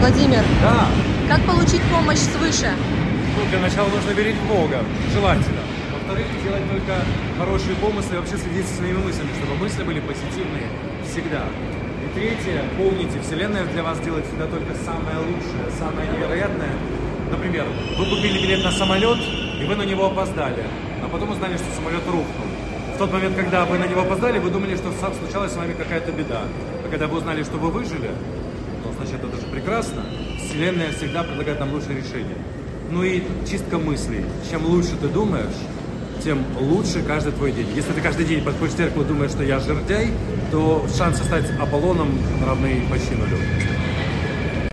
Владимир, Да. как получить помощь свыше? Ну, для начала нужно верить в Бога, желательно. Во-вторых, делать только хорошие помыслы и вообще следить за своими мыслями, чтобы мысли были позитивные всегда. И третье, помните, Вселенная для вас делает всегда только самое лучшее, самое невероятное. Например, вы купили билет на самолет, и вы на него опоздали, а потом узнали, что самолет рухнул. В тот момент, когда вы на него опоздали, вы думали, что случалась с вами какая-то беда. А когда вы узнали, что вы выжили, значит, это же прекрасно. Вселенная всегда предлагает нам лучшее решение. Ну и чистка мыслей. Чем лучше ты думаешь, тем лучше каждый твой день. Если ты каждый день подходишь к зеркалу и думаешь, что я жердяй, то шансы стать Аполлоном равны почти нулю.